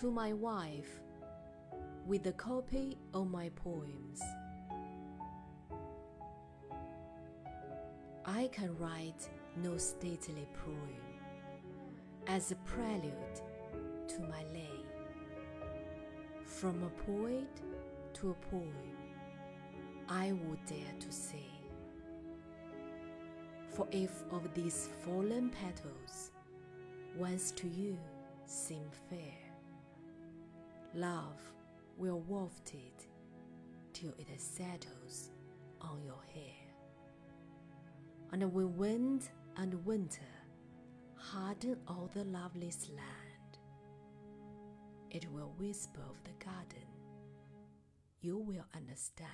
to my wife with a copy of my poems. I can write no stately proem as a prelude to my lay. From a poet to a poem, I would dare to say. For if of these fallen petals, once to you seem fair, love will waft it till it settles on your hair. And when wind and winter harden all the loveliest land, it will whisper of the garden, you will understand.